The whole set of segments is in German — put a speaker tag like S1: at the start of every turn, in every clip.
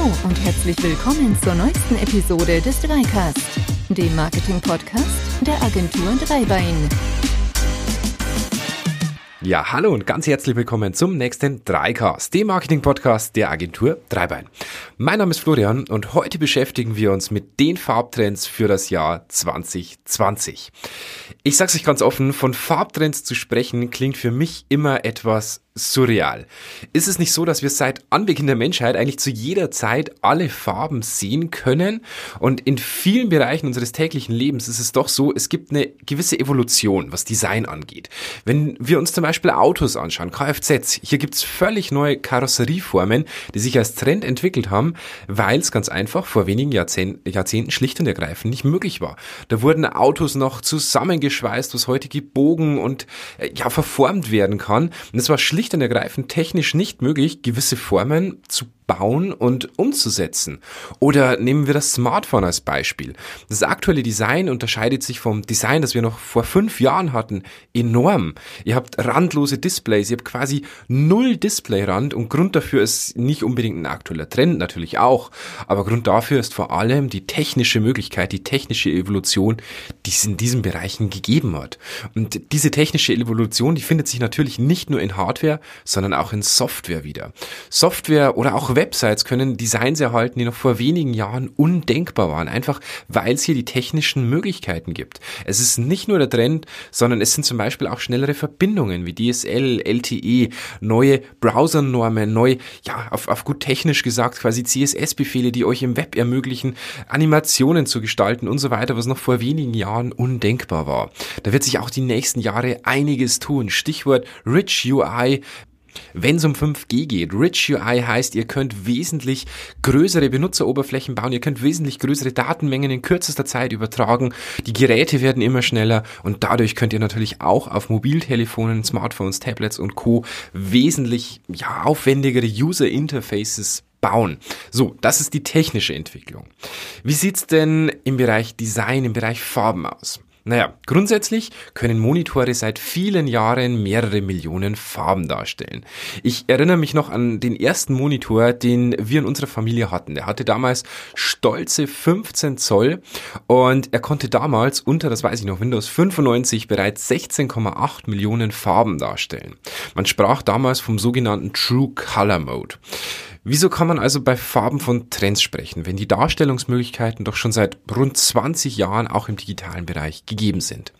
S1: Hallo und herzlich willkommen zur neuesten Episode des Dreicast, dem Marketing-Podcast der Agentur Dreibein.
S2: Ja, hallo und ganz herzlich willkommen zum nächsten Dreicast, dem Marketing-Podcast der Agentur Dreibein. Mein Name ist Florian und heute beschäftigen wir uns mit den Farbtrends für das Jahr 2020. Ich sag's euch ganz offen, von Farbtrends zu sprechen klingt für mich immer etwas surreal. Ist es nicht so, dass wir seit Anbeginn der Menschheit eigentlich zu jeder Zeit alle Farben sehen können? Und in vielen Bereichen unseres täglichen Lebens ist es doch so, es gibt eine gewisse Evolution, was Design angeht. Wenn wir uns zum Beispiel Autos anschauen, Kfz, hier gibt's völlig neue Karosserieformen, die sich als Trend entwickelt haben, weil es ganz einfach vor wenigen Jahrzehnten, Jahrzehnten schlicht und ergreifend nicht möglich war. Da wurden Autos noch zusammengeschweißt, was heute gebogen und äh, ja verformt werden kann. Und es war schlicht schlicht und ergreifend technisch nicht möglich, gewisse Formen zu bauen und umzusetzen. Oder nehmen wir das Smartphone als Beispiel. Das aktuelle Design unterscheidet sich vom Design, das wir noch vor fünf Jahren hatten, enorm. Ihr habt randlose Displays, ihr habt quasi null Displayrand und Grund dafür ist nicht unbedingt ein aktueller Trend, natürlich auch, aber Grund dafür ist vor allem die technische Möglichkeit, die technische Evolution, die es in diesen Bereichen gegeben hat. Und diese technische Evolution, die findet sich natürlich nicht nur in Hardware, sondern auch in Software wieder. Software oder auch Websites können Designs erhalten, die noch vor wenigen Jahren undenkbar waren, einfach weil es hier die technischen Möglichkeiten gibt. Es ist nicht nur der Trend, sondern es sind zum Beispiel auch schnellere Verbindungen wie DSL, LTE, neue Browsernormen, neu, ja, auf, auf gut technisch gesagt quasi CSS-Befehle, die euch im Web ermöglichen, Animationen zu gestalten und so weiter, was noch vor wenigen Jahren undenkbar war. Da wird sich auch die nächsten Jahre einiges tun. Stichwort Rich UI, wenn es um 5G geht, Rich UI heißt, ihr könnt wesentlich größere Benutzeroberflächen bauen, ihr könnt wesentlich größere Datenmengen in kürzester Zeit übertragen, die Geräte werden immer schneller und dadurch könnt ihr natürlich auch auf Mobiltelefonen, Smartphones, Tablets und Co. wesentlich ja, aufwendigere User Interfaces bauen. So, das ist die technische Entwicklung. Wie sieht's denn im Bereich Design, im Bereich Farben aus? Naja, grundsätzlich können Monitore seit vielen Jahren mehrere Millionen Farben darstellen. Ich erinnere mich noch an den ersten Monitor, den wir in unserer Familie hatten. Der hatte damals stolze 15 Zoll und er konnte damals unter, das weiß ich noch, Windows 95 bereits 16,8 Millionen Farben darstellen. Man sprach damals vom sogenannten True Color Mode. Wieso kann man also bei Farben von Trends sprechen, wenn die Darstellungsmöglichkeiten doch schon seit rund 20 Jahren auch im digitalen Bereich gegeben sind?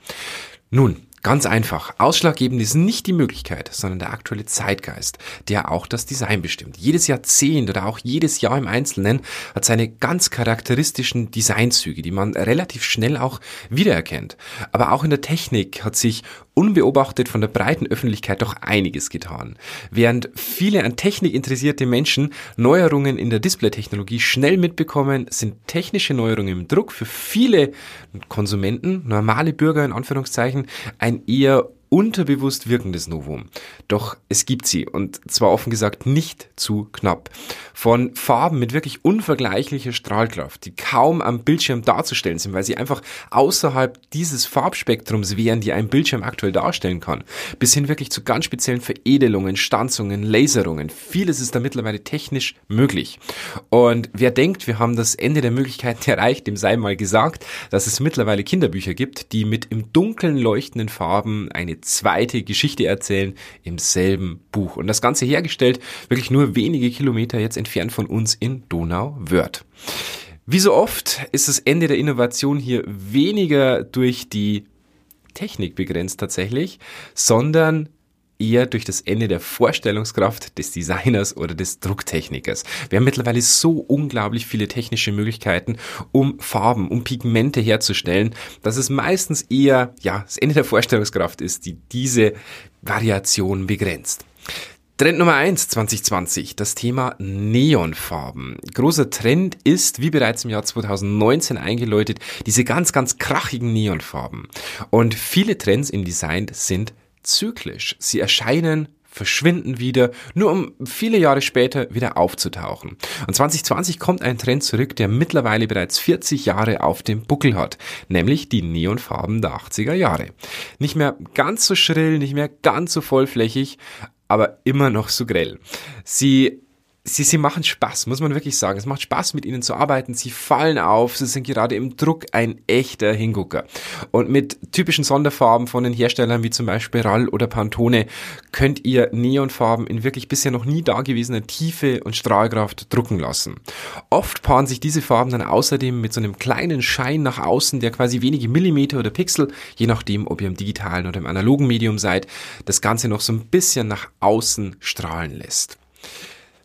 S2: Nun, Ganz einfach. Ausschlaggebend ist nicht die Möglichkeit, sondern der aktuelle Zeitgeist, der auch das Design bestimmt. Jedes Jahrzehnt oder auch jedes Jahr im Einzelnen hat seine ganz charakteristischen Designzüge, die man relativ schnell auch wiedererkennt. Aber auch in der Technik hat sich unbeobachtet von der breiten Öffentlichkeit doch einiges getan. Während viele an Technik interessierte Menschen Neuerungen in der Displaytechnologie schnell mitbekommen, sind technische Neuerungen im Druck für viele Konsumenten, normale Bürger in Anführungszeichen, ein eher unterbewusst wirkendes Novum. Doch es gibt sie und zwar offen gesagt nicht zu knapp. Von Farben mit wirklich unvergleichlicher Strahlkraft, die kaum am Bildschirm darzustellen sind, weil sie einfach außerhalb dieses Farbspektrums wären, die ein Bildschirm aktuell darstellen kann, bis hin wirklich zu ganz speziellen Veredelungen, Stanzungen, Laserungen. Vieles ist da mittlerweile technisch möglich. Und wer denkt, wir haben das Ende der Möglichkeiten erreicht, dem sei mal gesagt, dass es mittlerweile Kinderbücher gibt, die mit im Dunkeln leuchtenden Farben eine zweite Geschichte erzählen im selben Buch. Und das Ganze hergestellt wirklich nur wenige Kilometer jetzt entfernt von uns in Donau-Wörth. Wie so oft ist das Ende der Innovation hier weniger durch die Technik begrenzt tatsächlich, sondern eher durch das Ende der Vorstellungskraft des Designers oder des Drucktechnikers. Wir haben mittlerweile so unglaublich viele technische Möglichkeiten, um Farben, um Pigmente herzustellen, dass es meistens eher, ja, das Ende der Vorstellungskraft ist, die diese Variation begrenzt. Trend Nummer eins 2020, das Thema Neonfarben. Großer Trend ist, wie bereits im Jahr 2019 eingeläutet, diese ganz, ganz krachigen Neonfarben. Und viele Trends im Design sind zyklisch. Sie erscheinen verschwinden wieder, nur um viele Jahre später wieder aufzutauchen. Und 2020 kommt ein Trend zurück, der mittlerweile bereits 40 Jahre auf dem Buckel hat, nämlich die Neonfarben der 80er Jahre. Nicht mehr ganz so schrill, nicht mehr ganz so vollflächig, aber immer noch so grell. Sie sie, sie machen Spaß, muss man wirklich sagen. Es macht Spaß, mit ihnen zu arbeiten. Sie fallen auf. Sie sind gerade im Druck ein echter Hingucker. Und mit typischen Sonderfarben von den Herstellern wie zum Beispiel RAL oder Pantone könnt ihr Neonfarben in wirklich bisher noch nie dagewesener Tiefe und Strahlkraft drucken lassen. Oft paaren sich diese Farben dann außerdem mit so einem kleinen Schein nach außen, der quasi wenige Millimeter oder Pixel, je nachdem, ob ihr im digitalen oder im analogen Medium seid, das Ganze noch so ein bisschen nach außen strahlen lässt.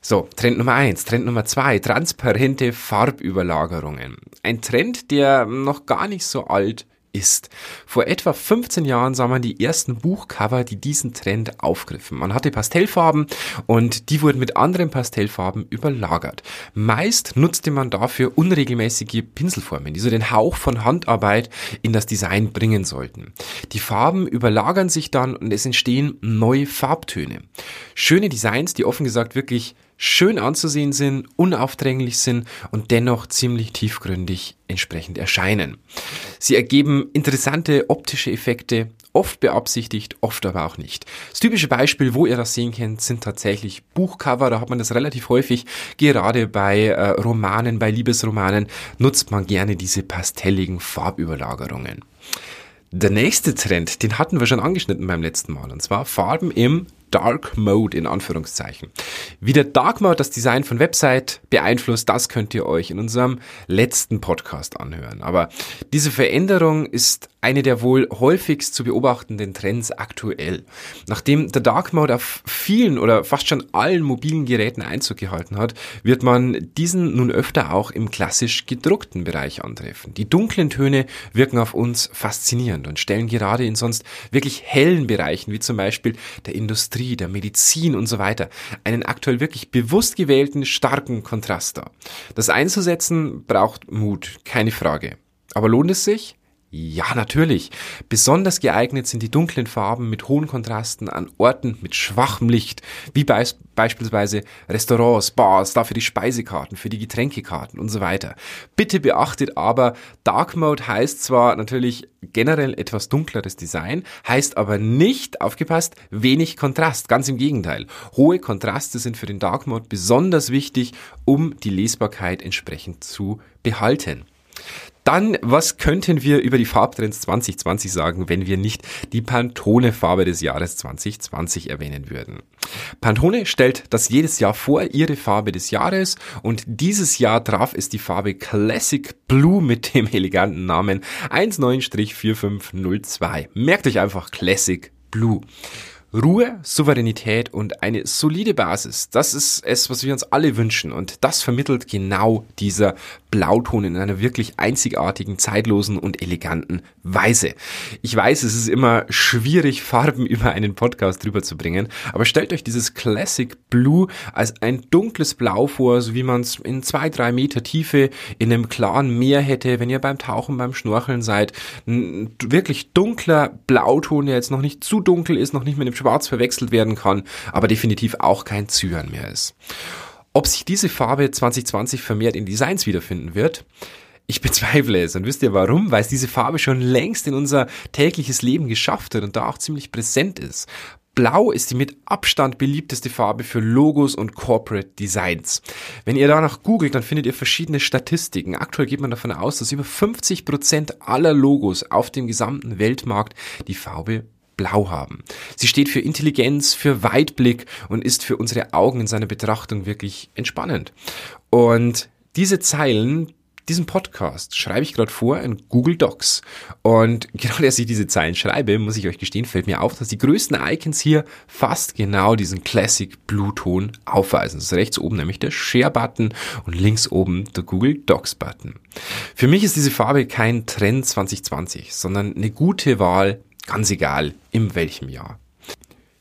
S2: So, Trend Nummer eins, Trend Nummer zwei, transparente Farbüberlagerungen. Ein Trend, der noch gar nicht so alt ist. Vor etwa 15 Jahren sah man die ersten Buchcover, die diesen Trend aufgriffen. Man hatte Pastellfarben und die wurden mit anderen Pastellfarben überlagert. Meist nutzte man dafür unregelmäßige Pinselformen, die so den Hauch von Handarbeit in das Design bringen sollten. Die Farben überlagern sich dann und es entstehen neue Farbtöne. Schöne Designs, die offen gesagt wirklich schön anzusehen sind, unaufdränglich sind und dennoch ziemlich tiefgründig entsprechend erscheinen. Sie ergeben interessante optische Effekte, oft beabsichtigt, oft aber auch nicht. Das typische Beispiel, wo ihr das sehen könnt, sind tatsächlich Buchcover. Da hat man das relativ häufig. Gerade bei äh, Romanen, bei Liebesromanen nutzt man gerne diese pastelligen Farbüberlagerungen. Der nächste Trend, den hatten wir schon angeschnitten beim letzten Mal, und zwar Farben im Dark Mode in Anführungszeichen. Wie der Dark Mode das Design von Website beeinflusst, das könnt ihr euch in unserem letzten Podcast anhören. Aber diese Veränderung ist eine der wohl häufigst zu beobachtenden Trends aktuell. Nachdem der Dark Mode auf vielen oder fast schon allen mobilen Geräten Einzug gehalten hat, wird man diesen nun öfter auch im klassisch gedruckten Bereich antreffen. Die dunklen Töne wirken auf uns faszinierend und stellen gerade in sonst wirklich hellen Bereichen, wie zum Beispiel der Industrie, der Medizin und so weiter, einen aktuell wirklich bewusst gewählten starken Kontrast dar. Das einzusetzen braucht Mut, keine Frage. Aber lohnt es sich? Ja, natürlich. Besonders geeignet sind die dunklen Farben mit hohen Kontrasten an Orten mit schwachem Licht, wie beis beispielsweise Restaurants, Bars, dafür die Speisekarten, für die Getränkekarten und so weiter. Bitte beachtet aber, Dark Mode heißt zwar natürlich generell etwas dunkleres Design, heißt aber nicht, aufgepasst, wenig Kontrast. Ganz im Gegenteil. Hohe Kontraste sind für den Dark Mode besonders wichtig, um die Lesbarkeit entsprechend zu behalten. Dann, was könnten wir über die Farbtrends 2020 sagen, wenn wir nicht die Pantone-Farbe des Jahres 2020 erwähnen würden? Pantone stellt das jedes Jahr vor, ihre Farbe des Jahres, und dieses Jahr traf es die Farbe Classic Blue mit dem eleganten Namen 19-4502. Merkt euch einfach Classic Blue. Ruhe, Souveränität und eine solide Basis. Das ist es, was wir uns alle wünschen. Und das vermittelt genau dieser Blauton in einer wirklich einzigartigen, zeitlosen und eleganten Weise. Ich weiß, es ist immer schwierig, Farben über einen Podcast drüber zu bringen, aber stellt euch dieses Classic Blue als ein dunkles Blau vor, so wie man es in zwei, drei Meter Tiefe in einem klaren Meer hätte, wenn ihr beim Tauchen, beim Schnorcheln seid. Ein wirklich dunkler Blauton, der jetzt noch nicht zu dunkel ist, noch nicht mit dem Schwarz verwechselt werden kann, aber definitiv auch kein Zyan mehr ist. Ob sich diese Farbe 2020 vermehrt in Designs wiederfinden wird, ich bezweifle es. Und wisst ihr warum? Weil es diese Farbe schon längst in unser tägliches Leben geschafft hat und da auch ziemlich präsent ist. Blau ist die mit Abstand beliebteste Farbe für Logos und Corporate Designs. Wenn ihr danach googelt, dann findet ihr verschiedene Statistiken. Aktuell geht man davon aus, dass über 50 Prozent aller Logos auf dem gesamten Weltmarkt die Farbe Blau haben. Sie steht für Intelligenz, für Weitblick und ist für unsere Augen in seiner Betrachtung wirklich entspannend. Und diese Zeilen, diesen Podcast schreibe ich gerade vor in Google Docs. Und gerade als ich diese Zeilen schreibe, muss ich euch gestehen, fällt mir auf, dass die größten Icons hier fast genau diesen Classic Blue Ton aufweisen. Das ist rechts oben nämlich der Share-Button und links oben der Google Docs-Button. Für mich ist diese Farbe kein Trend 2020, sondern eine gute Wahl Ganz egal, in welchem Jahr.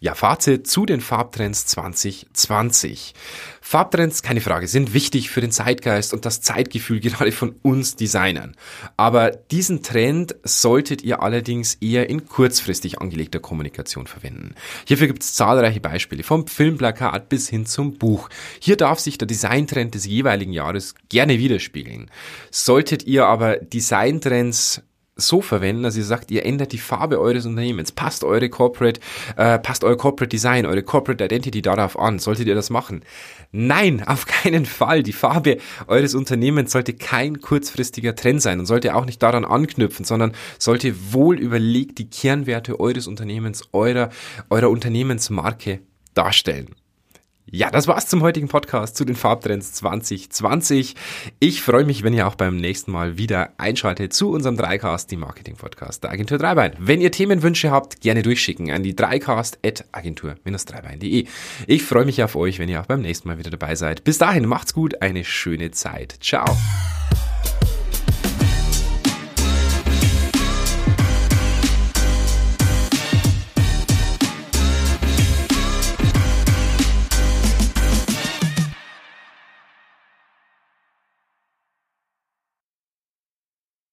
S2: Ja, Fazit zu den Farbtrends 2020. Farbtrends, keine Frage, sind wichtig für den Zeitgeist und das Zeitgefühl gerade von uns Designern. Aber diesen Trend solltet ihr allerdings eher in kurzfristig angelegter Kommunikation verwenden. Hierfür gibt es zahlreiche Beispiele, vom Filmplakat bis hin zum Buch. Hier darf sich der Designtrend des jeweiligen Jahres gerne widerspiegeln. Solltet ihr aber Designtrends so verwenden, dass ihr sagt, ihr ändert die Farbe eures Unternehmens, passt eure Corporate, äh, passt euer Corporate Design, eure Corporate Identity darauf an. Solltet ihr das machen? Nein, auf keinen Fall. Die Farbe eures Unternehmens sollte kein kurzfristiger Trend sein und sollte auch nicht daran anknüpfen, sondern sollte wohl überlegt die Kernwerte eures Unternehmens, eurer, eurer Unternehmensmarke darstellen. Ja, das war's zum heutigen Podcast zu den Farbtrends 2020. Ich freue mich, wenn ihr auch beim nächsten Mal wieder einschaltet zu unserem Dreicast, die Marketing Podcast der Agentur Dreibein. Wenn ihr Themenwünsche habt, gerne durchschicken an die dreicast.agentur-dreibein.de. Ich freue mich auf euch, wenn ihr auch beim nächsten Mal wieder dabei seid. Bis dahin, macht's gut, eine schöne Zeit. Ciao.